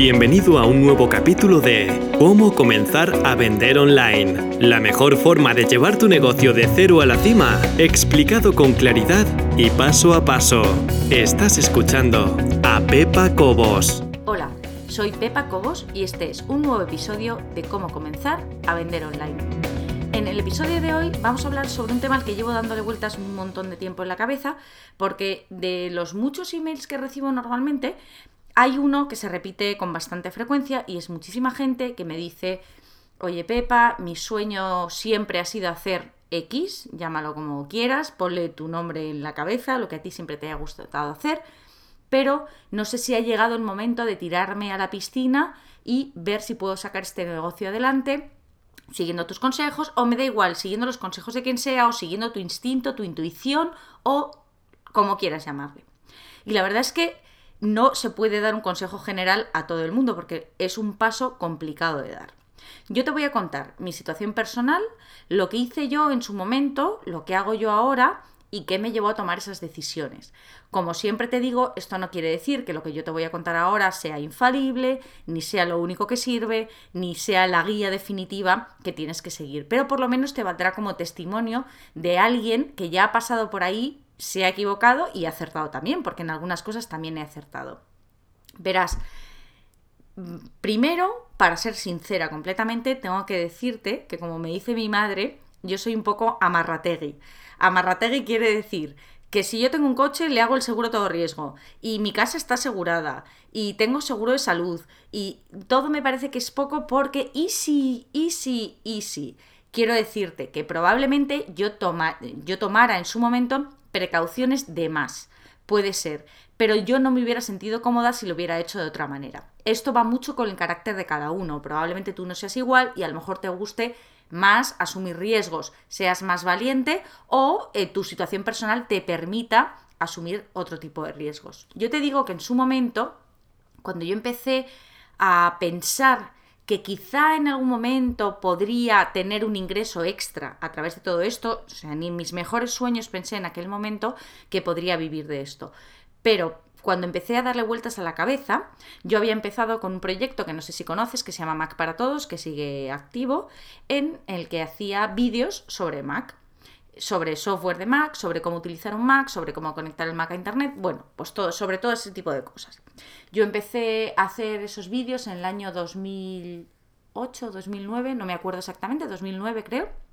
Bienvenido a un nuevo capítulo de Cómo comenzar a vender online. La mejor forma de llevar tu negocio de cero a la cima, explicado con claridad y paso a paso. Estás escuchando a Pepa Cobos. Hola, soy Pepa Cobos y este es un nuevo episodio de Cómo comenzar a vender online. En el episodio de hoy vamos a hablar sobre un tema al que llevo dándole vueltas un montón de tiempo en la cabeza, porque de los muchos emails que recibo normalmente, hay uno que se repite con bastante frecuencia y es muchísima gente que me dice, oye Pepa, mi sueño siempre ha sido hacer X, llámalo como quieras, ponle tu nombre en la cabeza, lo que a ti siempre te haya gustado hacer, pero no sé si ha llegado el momento de tirarme a la piscina y ver si puedo sacar este negocio adelante siguiendo tus consejos, o me da igual, siguiendo los consejos de quien sea, o siguiendo tu instinto, tu intuición, o como quieras llamarle. Y la verdad es que no se puede dar un consejo general a todo el mundo porque es un paso complicado de dar. Yo te voy a contar mi situación personal, lo que hice yo en su momento, lo que hago yo ahora y qué me llevó a tomar esas decisiones. Como siempre te digo, esto no quiere decir que lo que yo te voy a contar ahora sea infalible, ni sea lo único que sirve, ni sea la guía definitiva que tienes que seguir, pero por lo menos te valdrá como testimonio de alguien que ya ha pasado por ahí se ha equivocado y ha acertado también, porque en algunas cosas también he acertado. Verás, primero, para ser sincera completamente, tengo que decirte que como me dice mi madre, yo soy un poco amarrategui. Amarrategui quiere decir que si yo tengo un coche le hago el seguro todo riesgo y mi casa está asegurada y tengo seguro de salud y todo me parece que es poco porque easy, easy, easy. Quiero decirte que probablemente yo, toma, yo tomara en su momento precauciones de más. Puede ser, pero yo no me hubiera sentido cómoda si lo hubiera hecho de otra manera. Esto va mucho con el carácter de cada uno. Probablemente tú no seas igual y a lo mejor te guste más asumir riesgos, seas más valiente o eh, tu situación personal te permita asumir otro tipo de riesgos. Yo te digo que en su momento, cuando yo empecé a pensar que quizá en algún momento podría tener un ingreso extra a través de todo esto, o sea, ni mis mejores sueños pensé en aquel momento que podría vivir de esto. Pero cuando empecé a darle vueltas a la cabeza, yo había empezado con un proyecto que no sé si conoces, que se llama Mac para Todos, que sigue activo, en el que hacía vídeos sobre Mac sobre software de Mac, sobre cómo utilizar un Mac, sobre cómo conectar el Mac a Internet, bueno, pues todo, sobre todo ese tipo de cosas. Yo empecé a hacer esos vídeos en el año 2008, 2009, no me acuerdo exactamente, 2009 creo.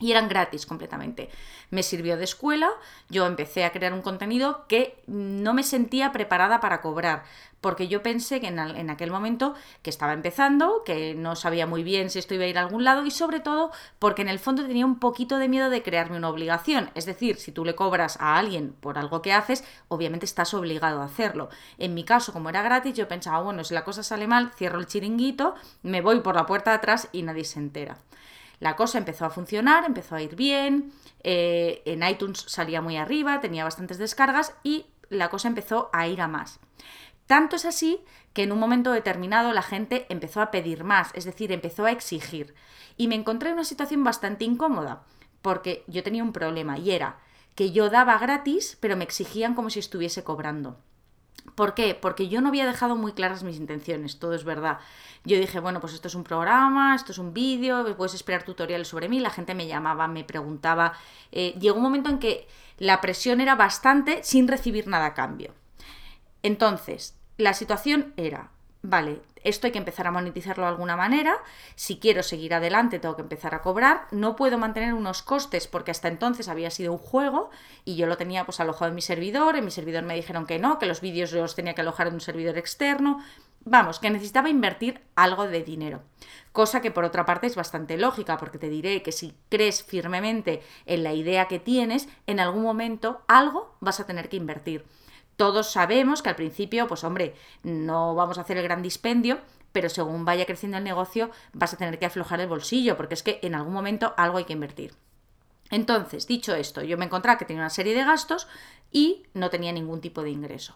Y eran gratis completamente. Me sirvió de escuela, yo empecé a crear un contenido que no me sentía preparada para cobrar, porque yo pensé que en, aquel momento que estaba empezando, que no sabía muy bien si esto iba a ir a algún lado y sobre todo porque en el fondo tenía un poquito de miedo de crearme una obligación. Es decir, si tú le cobras a alguien por algo que haces, obviamente estás obligado a hacerlo. En mi caso, como era gratis, yo pensaba, bueno, si la cosa sale mal, cierro el chiringuito, me voy por la puerta de atrás y nadie se entera. La cosa empezó a funcionar, empezó a ir bien, eh, en iTunes salía muy arriba, tenía bastantes descargas y la cosa empezó a ir a más. Tanto es así que en un momento determinado la gente empezó a pedir más, es decir, empezó a exigir. Y me encontré en una situación bastante incómoda, porque yo tenía un problema y era que yo daba gratis, pero me exigían como si estuviese cobrando. ¿Por qué? Porque yo no había dejado muy claras mis intenciones, todo es verdad. Yo dije, bueno, pues esto es un programa, esto es un vídeo, puedes esperar tutoriales sobre mí, la gente me llamaba, me preguntaba. Eh, llegó un momento en que la presión era bastante sin recibir nada a cambio. Entonces, la situación era, vale, esto hay que empezar a monetizarlo de alguna manera, si quiero seguir adelante tengo que empezar a cobrar, no puedo mantener unos costes porque hasta entonces había sido un juego y yo lo tenía pues alojado en mi servidor, en mi servidor me dijeron que no, que los vídeos los tenía que alojar en un servidor externo, vamos, que necesitaba invertir algo de dinero. Cosa que por otra parte es bastante lógica, porque te diré que si crees firmemente en la idea que tienes, en algún momento algo vas a tener que invertir. Todos sabemos que al principio, pues hombre, no vamos a hacer el gran dispendio, pero según vaya creciendo el negocio vas a tener que aflojar el bolsillo, porque es que en algún momento algo hay que invertir. Entonces, dicho esto, yo me encontraba que tenía una serie de gastos y no tenía ningún tipo de ingreso.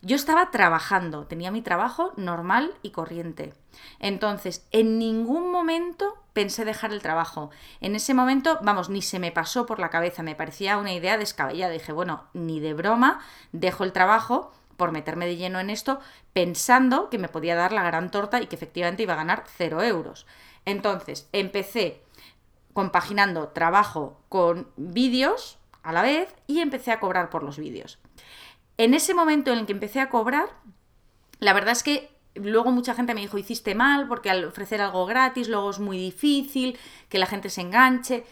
Yo estaba trabajando, tenía mi trabajo normal y corriente. Entonces, en ningún momento pensé dejar el trabajo. En ese momento, vamos, ni se me pasó por la cabeza, me parecía una idea descabellada. Dije, bueno, ni de broma dejo el trabajo por meterme de lleno en esto, pensando que me podía dar la gran torta y que efectivamente iba a ganar cero euros. Entonces, empecé compaginando trabajo con vídeos a la vez y empecé a cobrar por los vídeos. En ese momento en el que empecé a cobrar, la verdad es que luego mucha gente me dijo, hiciste mal porque al ofrecer algo gratis luego es muy difícil que la gente se enganche.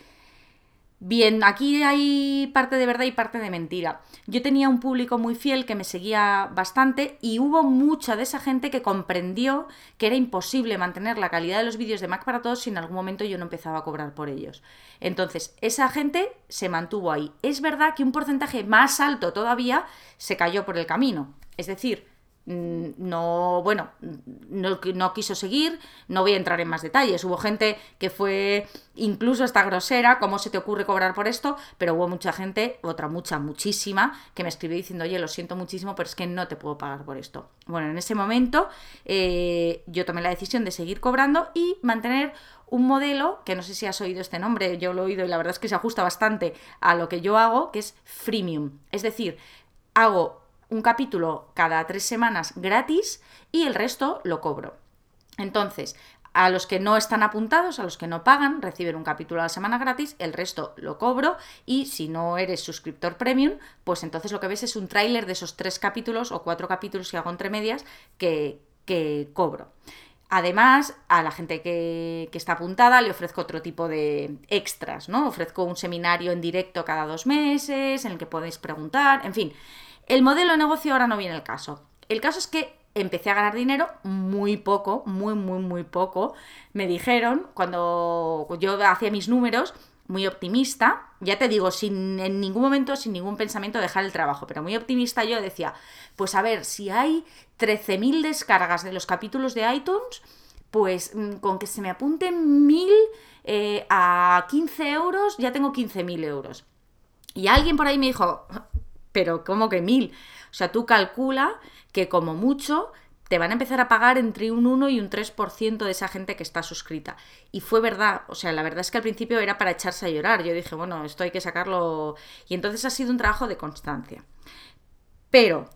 Bien, aquí hay parte de verdad y parte de mentira. Yo tenía un público muy fiel que me seguía bastante y hubo mucha de esa gente que comprendió que era imposible mantener la calidad de los vídeos de Mac para todos si en algún momento yo no empezaba a cobrar por ellos. Entonces, esa gente se mantuvo ahí. Es verdad que un porcentaje más alto todavía se cayó por el camino. Es decir, no, bueno, no, no, quiso seguir, no voy a entrar en más detalles. Hubo gente que fue incluso hasta grosera, ¿cómo se te ocurre cobrar por esto? Pero hubo mucha gente, otra mucha, muchísima, que me escribió diciendo, oye, lo siento muchísimo, pero es que no te puedo pagar por esto. Bueno, en ese momento eh, yo tomé la decisión de seguir cobrando y mantener un modelo, que no sé si has oído este nombre, yo lo he oído y la verdad es que se ajusta bastante a lo que yo hago, que es freemium. Es decir, hago un capítulo cada tres semanas gratis y el resto lo cobro. Entonces, a los que no están apuntados, a los que no pagan, reciben un capítulo a la semana gratis, el resto lo cobro y si no eres suscriptor premium, pues entonces lo que ves es un tráiler de esos tres capítulos o cuatro capítulos que hago entre medias que, que cobro. Además, a la gente que, que, está apuntada le ofrezco otro tipo de extras, ¿no? Ofrezco un seminario en directo cada dos meses en el que podéis preguntar, en fin, el modelo de negocio ahora no viene el caso. El caso es que empecé a ganar dinero muy poco, muy, muy, muy poco. Me dijeron, cuando yo hacía mis números, muy optimista, ya te digo, sin en ningún momento, sin ningún pensamiento dejar el trabajo, pero muy optimista yo decía, pues a ver, si hay 13.000 descargas de los capítulos de iTunes, pues mm, con que se me apunten 1.000 eh, a 15 euros, ya tengo 15.000 euros. Y alguien por ahí me dijo, pero como que mil. O sea, tú calcula que como mucho te van a empezar a pagar entre un 1 y un 3% de esa gente que está suscrita. Y fue verdad, o sea, la verdad es que al principio era para echarse a llorar. Yo dije, bueno, esto hay que sacarlo. Y entonces ha sido un trabajo de constancia. Pero,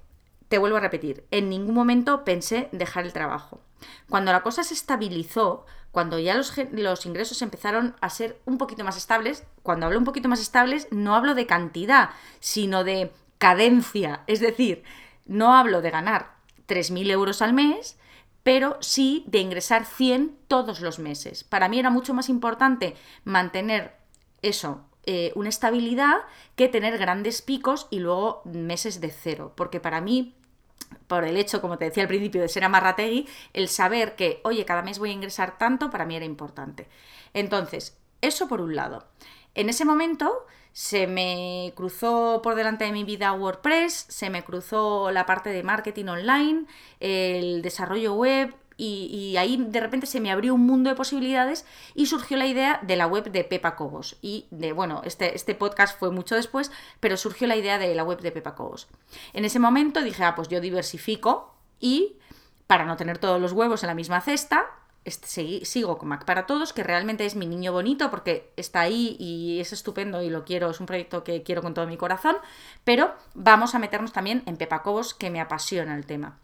te vuelvo a repetir, en ningún momento pensé dejar el trabajo. Cuando la cosa se estabilizó, cuando ya los, los, ingresos empezaron a ser un poquito más estables, cuando hablo un poquito más estables, no hablo de cantidad, sino de cadencia. Es decir, no hablo de ganar 3.000 euros al mes, pero sí de ingresar 100 todos los meses. Para mí era mucho más importante mantener eso, eh, una estabilidad, que tener grandes picos y luego meses de cero. Porque para mí por el hecho, como te decía al principio, de ser amarrategui, el saber que, oye, cada mes voy a ingresar tanto, para mí era importante. Entonces, eso por un lado. En ese momento se me cruzó por delante de mi vida WordPress, se me cruzó la parte de marketing online, el desarrollo web, y, ahí de repente se me abrió un mundo de posibilidades y surgió la idea de la web de Pepa Cobos. Y de, bueno, este, este podcast fue mucho después, pero surgió la idea de la web de Pepa Cobos. En ese momento dije, ah, pues yo diversifico y para no tener todos los huevos en la misma cesta, este, sigo con Mac para Todos, que realmente es mi niño bonito porque está ahí y es estupendo y lo quiero, es un proyecto que quiero con todo mi corazón, pero vamos a meternos también en Pepa Cobos, que me apasiona el tema.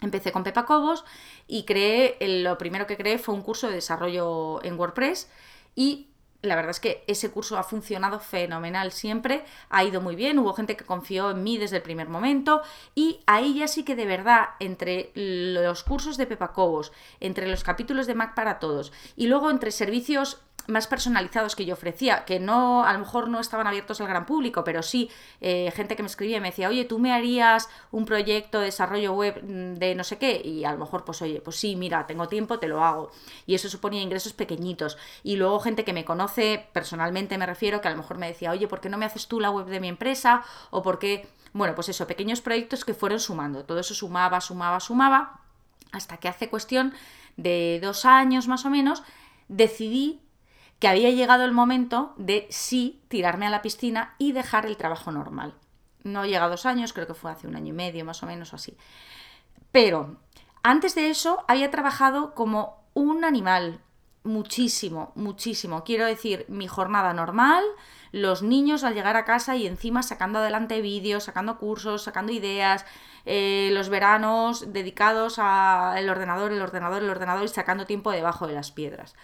Empecé con Pepa Cobos y creé, lo primero que creé fue un curso de desarrollo en WordPress y la verdad es que ese curso ha funcionado fenomenal siempre, ha ido muy bien, hubo gente que confió en mí desde el primer momento y ahí ya sí que de verdad, entre los cursos de Pepa Cobos, entre los capítulos de Mac para todos y luego entre servicios más personalizados que yo ofrecía, que no, a lo mejor no estaban abiertos al gran público, pero sí eh, gente que me escribía y me decía, oye, tú me harías un proyecto de desarrollo web mm, de no sé qué, y a lo mejor, pues oye, pues sí, mira, tengo tiempo, te lo hago. Y eso suponía ingresos pequeñitos. Y luego gente que me conoce, personalmente me refiero, que a lo mejor me decía, oye, ¿por qué no me haces tú la web de mi empresa? O por qué, bueno, pues eso, pequeños proyectos que fueron sumando. Todo eso sumaba, sumaba, sumaba, hasta que hace cuestión de dos años más o menos, decidí que había llegado el momento de sí tirarme a la piscina y dejar el trabajo normal. No llega dos años, creo que fue hace un año y medio más o menos así. Pero antes de eso había trabajado como un animal, muchísimo, muchísimo. Quiero decir, mi jornada normal, los niños al llegar a casa y encima sacando adelante vídeos, sacando cursos, sacando ideas, eh, los veranos dedicados al ordenador, el ordenador, el ordenador y sacando tiempo debajo de las piedras.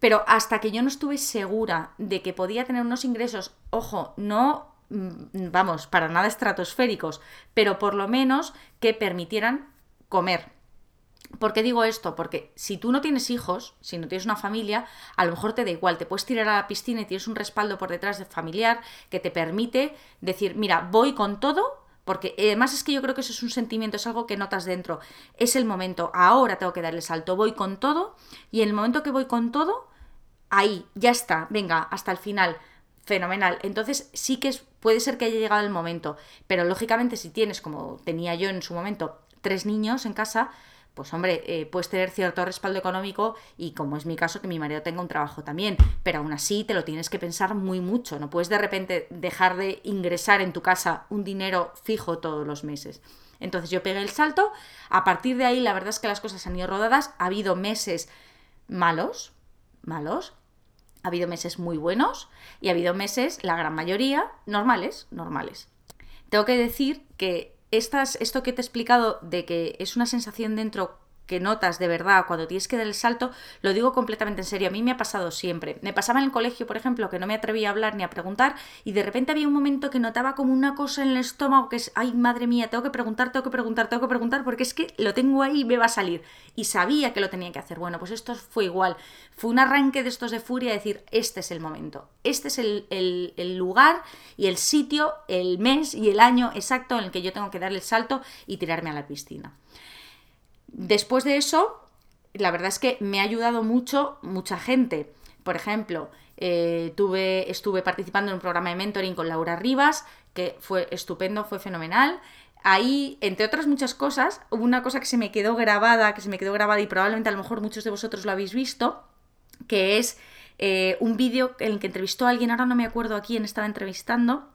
Pero hasta que yo no estuve segura de que podía tener unos ingresos, ojo, no, mm, vamos, para nada estratosféricos, pero por lo menos que permitieran comer. ¿Por qué digo esto? Porque si tú no tienes hijos, si no tienes una familia, a lo mejor te da igual, te puedes tirar a la piscina y tienes un respaldo por detrás de familiar que te permite decir, mira, voy con todo, porque además es que yo creo que eso es un sentimiento, es algo que notas dentro, es el momento, ahora tengo que darle salto, voy con todo y en el momento que voy con todo, ahí, ya está, venga, hasta el final, fenomenal. Entonces sí que puede ser que haya llegado el momento, pero lógicamente si tienes, como tenía yo en su momento, tres niños en casa, pues hombre, eh, puedes tener cierto respaldo económico y como es mi caso, que mi marido tenga un trabajo también, pero aún así te lo tienes que pensar muy mucho, no puedes de repente dejar de ingresar en tu casa un dinero fijo todos los meses. Entonces yo pegué el salto, a partir de ahí la verdad es que las cosas han ido rodadas, ha habido meses malos, malos, ha habido meses muy buenos y ha habido meses, la gran mayoría, normales, normales. Tengo que decir que esto que te he explicado de que es una sensación dentro que notas de verdad cuando tienes que dar el salto, lo digo completamente en serio. A mí me ha pasado siempre. Me pasaba en el colegio, por ejemplo, que no me atrevía a hablar ni a preguntar y de repente había un momento que notaba como una cosa en el estómago que es, ay, madre mía, tengo que preguntar, tengo que preguntar, tengo que preguntar porque es que lo tengo ahí y me va a salir. Y sabía que lo tenía que hacer. Bueno, pues esto fue igual. Fue un arranque de estos de furia de decir, este es el momento. Este es el, el lugar y el sitio, el mes y el año exacto en el que yo tengo que darle el salto y tirarme a la piscina. Después de eso, la verdad es que me ha ayudado mucho mucha gente. Por ejemplo, eh, tuve, estuve participando en un programa de mentoring con Laura Rivas, que fue estupendo, fue fenomenal. Ahí, entre otras muchas cosas, hubo una cosa que se me quedó grabada, que se me quedó grabada y probablemente a lo mejor muchos de vosotros lo habéis visto, que es eh, un vídeo en el que entrevistó a alguien, ahora no me acuerdo a quién estaba entrevistando,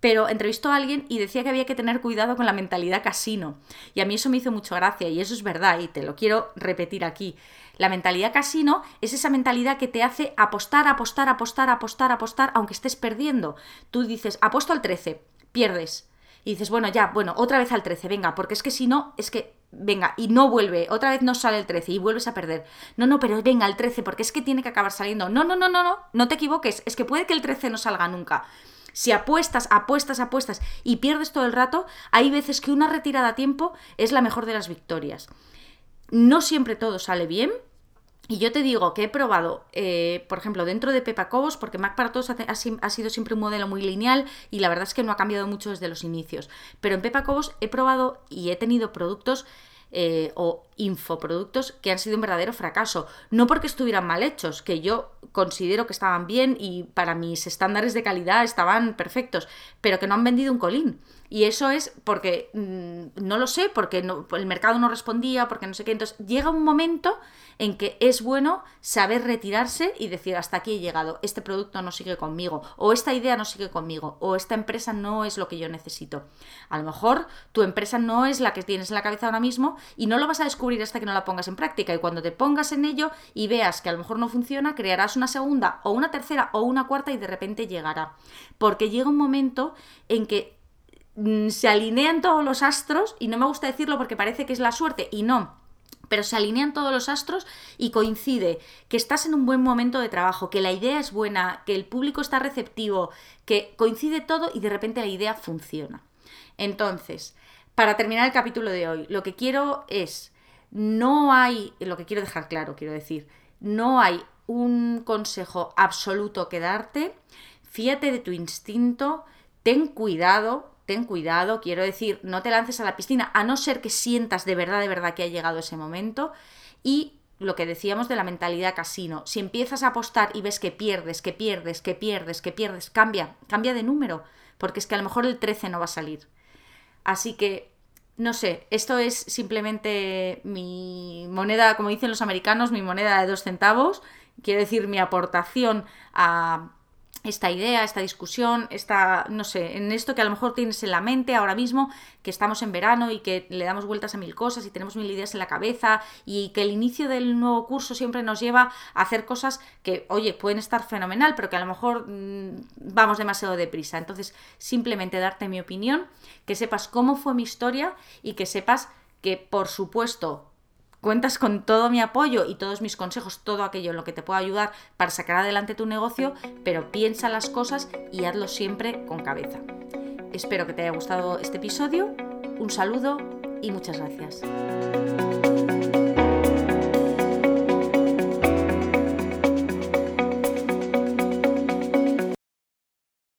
pero entrevistó a alguien y decía que había que tener cuidado con la mentalidad casino. Y a mí eso me hizo mucho gracia y eso es verdad y te lo quiero repetir aquí. La mentalidad casino es esa mentalidad que te hace apostar, apostar, apostar, apostar, apostar, aunque estés perdiendo. Tú dices, apuesto al 13, pierdes. Y dices, bueno, ya, bueno, otra vez al 13, venga, porque es que si no, es que, venga, y no vuelve, otra vez no sale el 13 y vuelves a perder. No, no, pero venga, el 13, porque es que tiene que acabar saliendo. No, no, no, no, no, no te equivoques, es que puede que el 13 no salga nunca. Si apuestas, apuestas, apuestas y pierdes todo el rato, hay veces que una retirada a tiempo es la mejor de las victorias. No siempre todo sale bien, y yo te digo que he probado, eh, por ejemplo, dentro de Pepa Cobos, porque Mac para Todos ha, sido siempre un modelo muy lineal y la verdad es que no ha cambiado mucho desde los inicios. Pero en Pepa Cobos he probado y he tenido productos eh, o infoproductos que han sido un verdadero fracaso. No porque estuvieran mal hechos, que yo considero que estaban bien y para mis estándares de calidad estaban perfectos, pero que no han vendido un colín. Y eso es porque mm, no lo sé, porque el mercado no respondía, porque no sé qué. Entonces llega un momento en que es bueno saber retirarse y decir hasta aquí he llegado, este producto no sigue conmigo, o esta idea no sigue conmigo, o esta empresa no es lo que yo necesito. A lo mejor tu empresa no es la que tienes en la cabeza ahora mismo y no lo vas a descubrir hasta que no la pongas en práctica. Y cuando te pongas en ello y veas que a lo mejor no funciona, crearás una segunda o una tercera o una cuarta y de repente llegará. Porque llega un momento en que se alinean todos los astros, y no me gusta decirlo porque parece que es la suerte, y no, pero se alinean todos los astros y coincide que estás en un buen momento de trabajo, que la idea es buena, que el público está receptivo, que coincide todo y de repente la idea funciona. Entonces, para terminar el capítulo de hoy, lo que quiero es, no hay, lo que quiero dejar claro, quiero decir, no hay un consejo absoluto que darte, fíate de tu instinto, ten cuidado, ten cuidado, quiero decir, no te lances a la piscina, a no ser que sientas de verdad, de verdad que ha llegado ese momento. Y lo que decíamos de la mentalidad casino, si empiezas a apostar y ves que pierdes, que pierdes, que pierdes, que pierdes, cambia, cambia de número, porque es que a lo mejor el 13 no va a salir. Así que, no sé, esto es simplemente mi moneda, como dicen los americanos, mi moneda de dos centavos, quiero decir, mi aportación a esta idea, esta discusión, esta, no sé, en esto que a lo mejor tienes en la mente ahora mismo, que estamos en verano y que le damos vueltas a mil cosas y tenemos mil ideas en la cabeza y que el inicio del nuevo curso siempre nos lleva a hacer cosas que, oye, pueden estar fenomenal, pero que a lo mejor mm, vamos demasiado deprisa. Entonces, simplemente darte mi opinión, que sepas cómo fue mi historia y que sepas que, por supuesto, Cuentas con todo mi apoyo y todos mis consejos, todo aquello en lo que te pueda ayudar para sacar adelante tu negocio, pero piensa las cosas y hazlo siempre con cabeza. Espero que te haya gustado este episodio. Un saludo y muchas gracias.